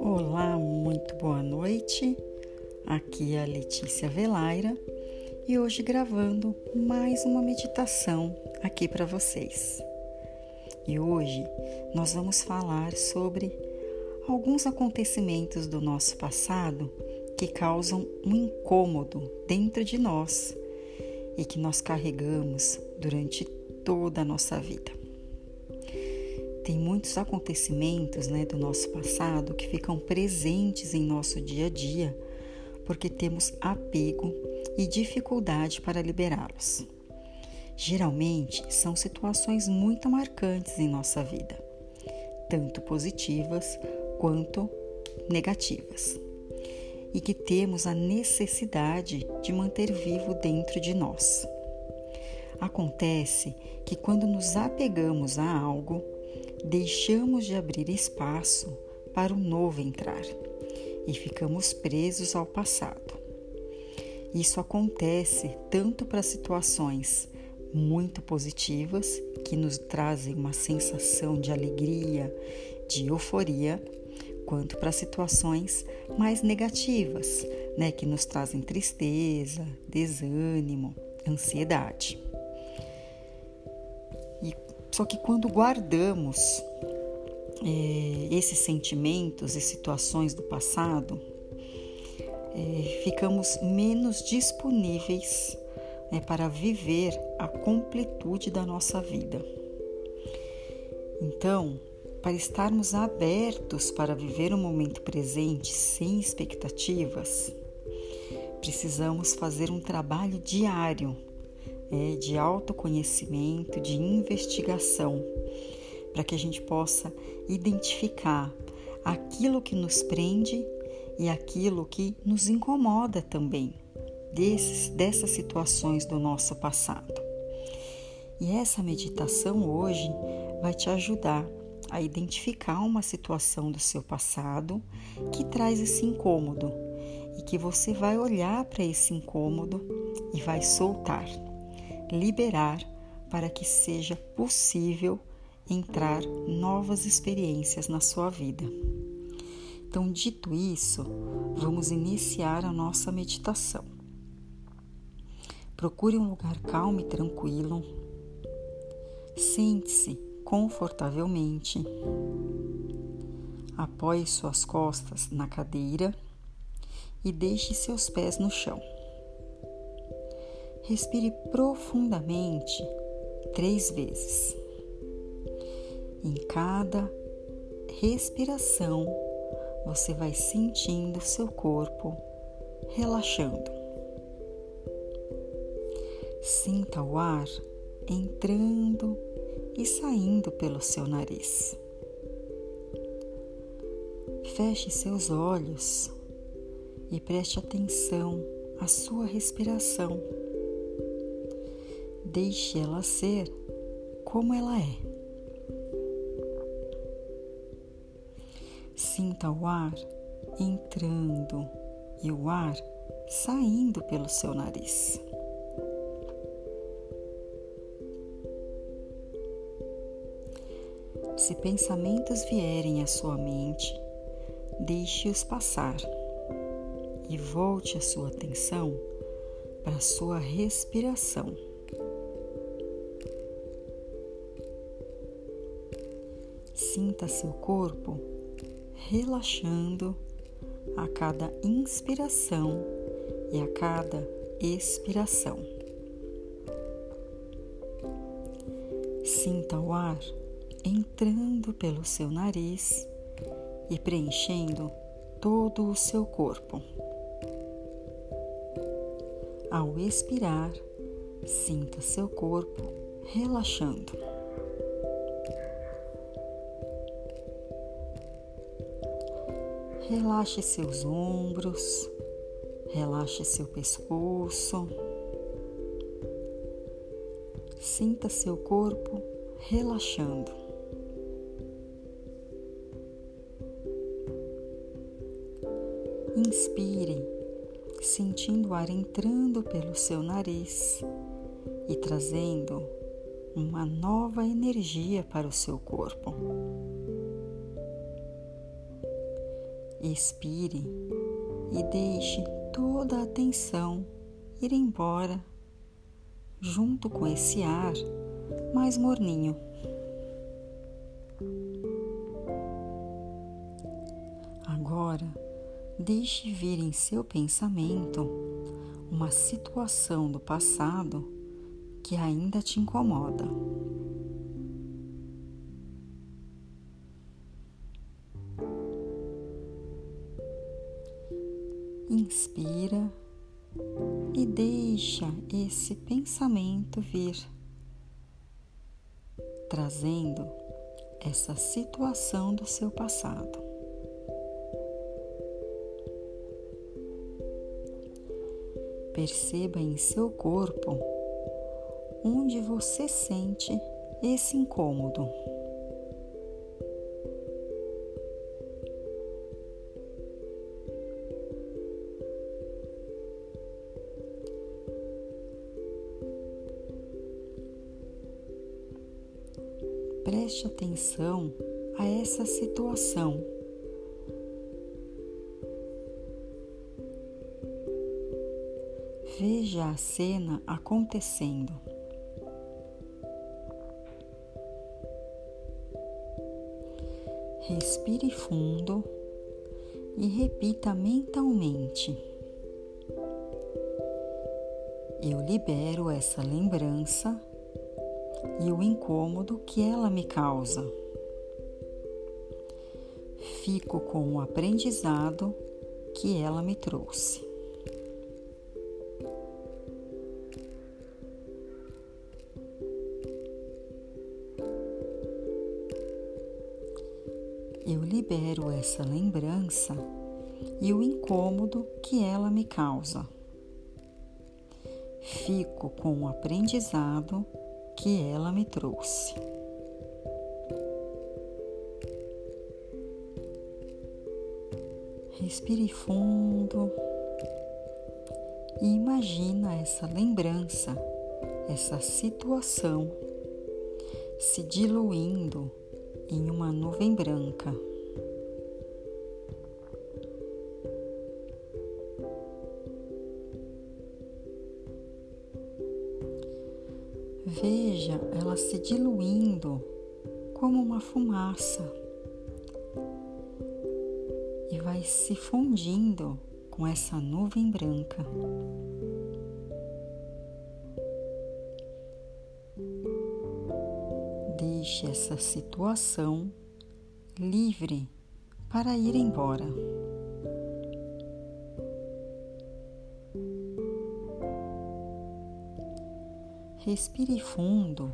Olá, muito boa noite. Aqui é a Letícia Velaira e hoje gravando mais uma meditação aqui para vocês. E hoje nós vamos falar sobre alguns acontecimentos do nosso passado que causam um incômodo dentro de nós e que nós carregamos durante toda a nossa vida. Tem muitos acontecimentos né, do nosso passado que ficam presentes em nosso dia a dia porque temos apego e dificuldade para liberá-los. Geralmente são situações muito marcantes em nossa vida, tanto positivas quanto negativas e que temos a necessidade de manter vivo dentro de nós. Acontece que quando nos apegamos a algo, deixamos de abrir espaço para o novo entrar e ficamos presos ao passado. Isso acontece tanto para situações muito positivas, que nos trazem uma sensação de alegria, de euforia, quanto para situações mais negativas, né, que nos trazem tristeza, desânimo, ansiedade. Só que quando guardamos é, esses sentimentos e situações do passado, é, ficamos menos disponíveis né, para viver a completude da nossa vida. Então, para estarmos abertos para viver o momento presente sem expectativas, precisamos fazer um trabalho diário é, de autoconhecimento, de investigação, para que a gente possa identificar aquilo que nos prende e aquilo que nos incomoda também, desses, dessas situações do nosso passado. E essa meditação hoje vai te ajudar a identificar uma situação do seu passado que traz esse incômodo e que você vai olhar para esse incômodo e vai soltar, liberar para que seja possível entrar novas experiências na sua vida. Então, dito isso, vamos iniciar a nossa meditação. Procure um lugar calmo e tranquilo. Sente-se confortavelmente. Apoie suas costas na cadeira e deixe seus pés no chão. Respire profundamente três vezes. Em cada respiração, você vai sentindo seu corpo relaxando. Sinta o ar entrando e saindo pelo seu nariz. Feche seus olhos e preste atenção à sua respiração. Deixe ela ser como ela é. Sinta o ar entrando e o ar saindo pelo seu nariz. Se pensamentos vierem à sua mente, deixe-os passar e volte a sua atenção para a sua respiração. Sinta seu corpo relaxando a cada inspiração e a cada expiração. Sinta o ar entrando pelo seu nariz e preenchendo todo o seu corpo. Ao expirar, sinta seu corpo relaxando. Relaxe seus ombros, relaxe seu pescoço. Sinta seu corpo relaxando. Inspire, sentindo o ar entrando pelo seu nariz e trazendo uma nova energia para o seu corpo. Expire e deixe toda a tensão ir embora junto com esse ar mais morninho. Agora, deixe vir em seu pensamento uma situação do passado que ainda te incomoda. Inspira e deixa esse pensamento vir, trazendo essa situação do seu passado. Perceba em seu corpo onde você sente esse incômodo. Essa situação Veja a cena acontecendo. Respire fundo e repita mentalmente: Eu libero essa lembrança e o incômodo que ela me causa. Fico com o aprendizado que ela me trouxe. eu libero essa lembrança e o incômodo que ela me causa. Fico com o aprendizado que ela me trouxe. Respire fundo e imagina essa lembrança, essa situação se diluindo em uma nuvem branca. Veja ela se diluindo como uma fumaça vai se fundindo com essa nuvem branca. Deixe essa situação livre para ir embora. Respire fundo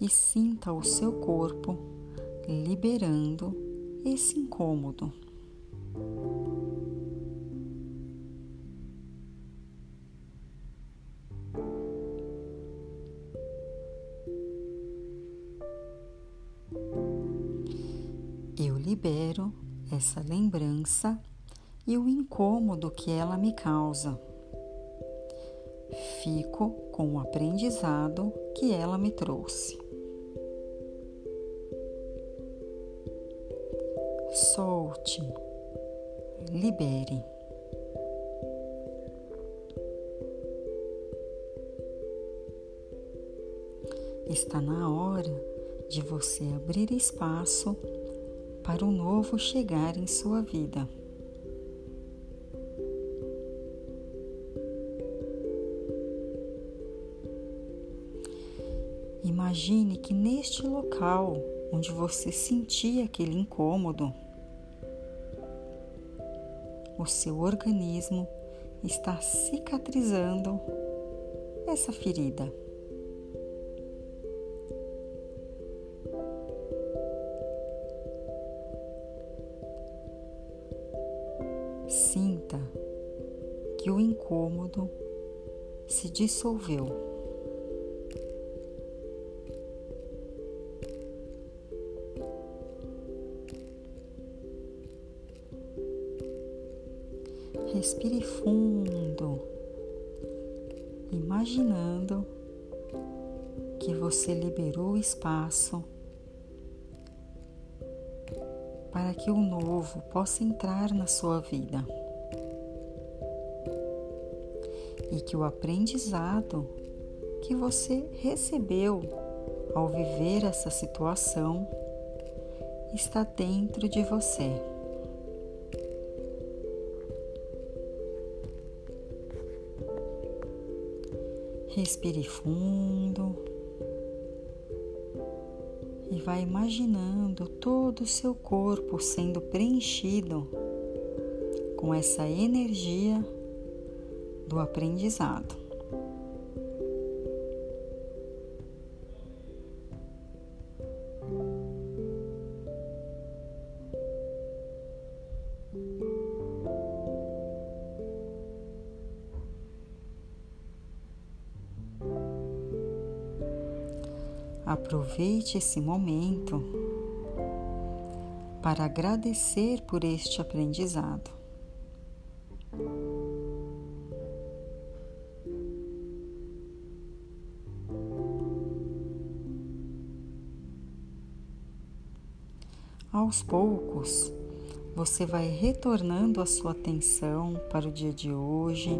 e sinta o seu corpo liberando esse incômodo. Eu libero essa lembrança e o incômodo que ela me causa. Fico com o aprendizado que ela me trouxe. Solte, libere. Está na hora de você abrir espaço para o novo chegar em sua vida. Imagine que neste local onde você sentia aquele incômodo, o seu organismo está cicatrizando essa ferida. Sinta que o incômodo se dissolveu. Respire fundo, imaginando que você liberou espaço para que o novo possa entrar na sua vida e que o aprendizado que você recebeu ao viver essa situação está dentro de você. Respire fundo e vai imaginando todo o seu corpo sendo preenchido com essa energia do aprendizado. Aproveite esse momento para agradecer por este aprendizado. Aos poucos, você vai retornando a sua atenção para o dia de hoje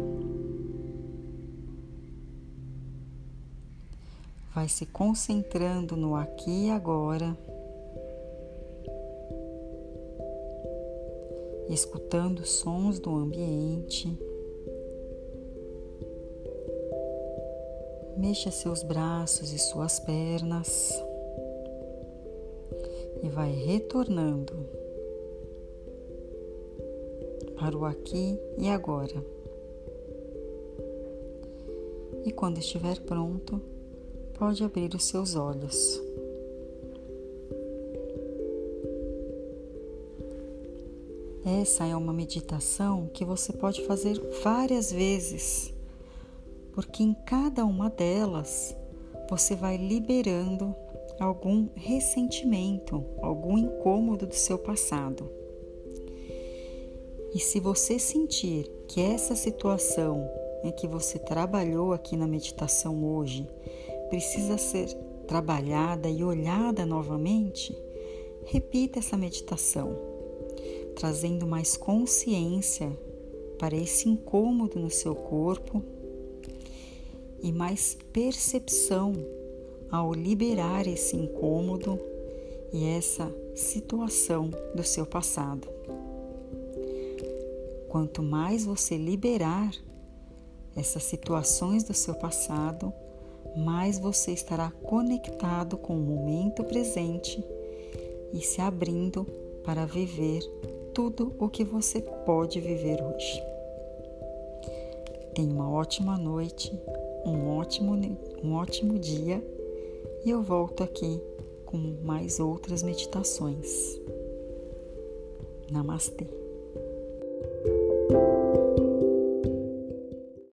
vai se concentrando no aqui e agora, escutando sons do ambiente. Mexa seus braços e suas pernas e vai retornando para o aqui e agora. E quando estiver pronto, pode abrir os seus olhos. Essa é uma meditação que você pode fazer várias vezes, porque em cada uma delas você vai liberando algum ressentimento, algum incômodo do seu passado. E se você sentir que essa situação em que você trabalhou aqui na meditação hoje precisa ser trabalhada e olhada novamente, repita essa meditação, trazendo mais consciência para esse incômodo no seu corpo e mais percepção ao liberar esse incômodo e essa situação do seu passado. Quanto mais você liberar essas situações do seu passado, mais você estará conectado com o momento presente e se abrindo para viver tudo o que você pode viver hoje. Tenha uma ótima noite, um ótimo, um ótimo dia e eu volto aqui com mais outras meditações. Namastê.